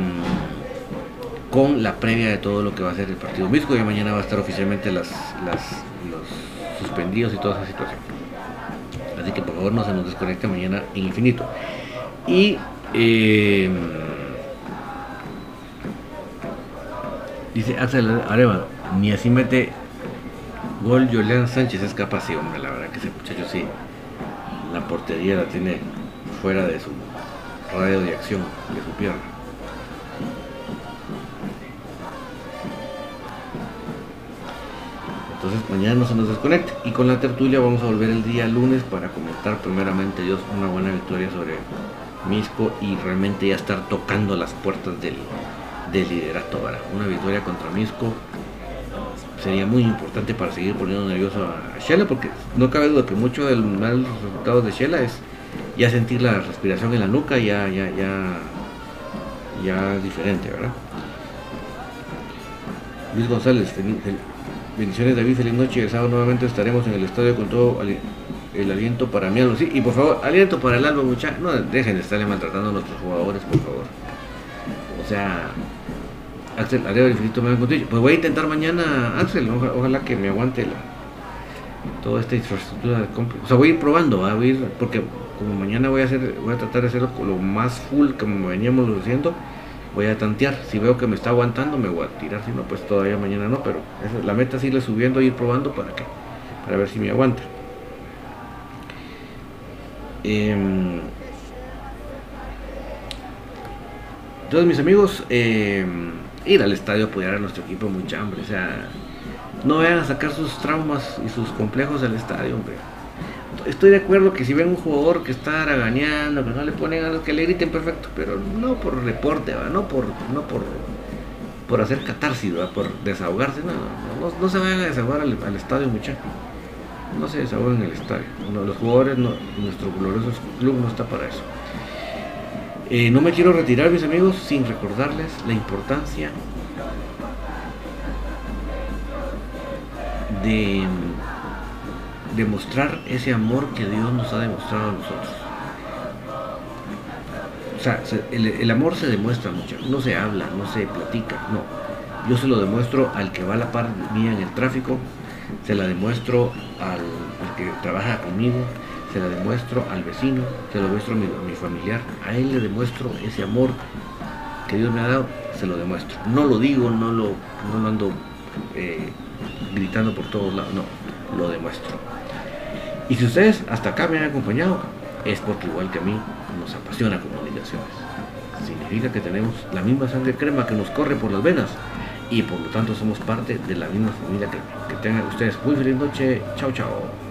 con la previa de todo lo que va a ser el partido Misco y mañana va a estar oficialmente las, los suspendidos y toda esa situación. Así que por favor no se nos desconecte mañana en infinito. Y eh, dice Axel Areva, ni así mete gol Julián Sánchez es capaz, sí, hombre, la verdad que ese muchacho sí, la portería la tiene fuera de su radio de acción, de su pierna. Entonces mañana no se nos desconecte y con la tertulia vamos a volver el día lunes para comentar primeramente Dios una buena victoria sobre Misco y realmente ya estar tocando las puertas del, del liderato. Una victoria contra Misco sería muy importante para seguir poniendo nervioso a Shela porque no cabe duda que mucho del mal resultado de Shela es ya sentir la respiración en la nuca ya ya ya ya diferente verdad Luis González bendiciones David feliz noche el sábado nuevamente estaremos en el estadio con todo el aliento para mí, sí, y por favor, aliento para el alma, muchachos, no dejen de estarle maltratando a nuestros jugadores, por favor. O sea, Axel, el infinito me. Pues voy a intentar mañana, Axel, ojalá que me aguante la, toda esta infraestructura de compra. O sea, voy a ir probando, a ir, porque como mañana voy a hacer, voy a tratar de hacerlo lo más full como veníamos haciendo, voy a tantear. Si veo que me está aguantando, me voy a tirar, si no, pues todavía mañana no, pero la meta es irle subiendo, ir probando para que, para ver si me aguanta. Em, entonces mis amigos, em, ir al estadio a apoyar a nuestro equipo muy hambre, o sea, no vayan a sacar sus traumas y sus complejos del estadio, hombre. Estoy de acuerdo que si ven un jugador que está araganeando, que no le ponen los que le griten perfecto, pero no por reporte, no por no por por hacer catarsis, por desahogarse, no, no, se vayan a desahogar al, estadio, muchachos. No se desahogan en el estadio. los jugadores, nuestro glorioso club no está para eso. Eh, no me quiero retirar, mis amigos, sin recordarles la importancia de demostrar ese amor que Dios nos ha demostrado a nosotros. O sea, el, amor se demuestra mucho, no se habla, no se platica, no. Yo se lo demuestro al que va a la par mía en el tráfico, se la demuestro al, que trabaja conmigo, se la demuestro al vecino, se lo demuestro a mi, familiar, a él le demuestro ese amor que Dios me ha dado, se lo demuestro. No lo digo, no lo, no lo ando eh, gritando por todos lados, no, lo demuestro. Y si ustedes hasta acá me han acompañado, es porque igual que a mí nos apasiona comunicaciones. Significa que tenemos la misma sangre crema que nos corre por las venas y por lo tanto somos parte de la misma familia que, que tengan ustedes. Muy feliz noche. Chao, chao.